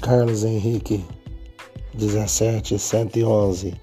Carlos Henrique, 17, 111.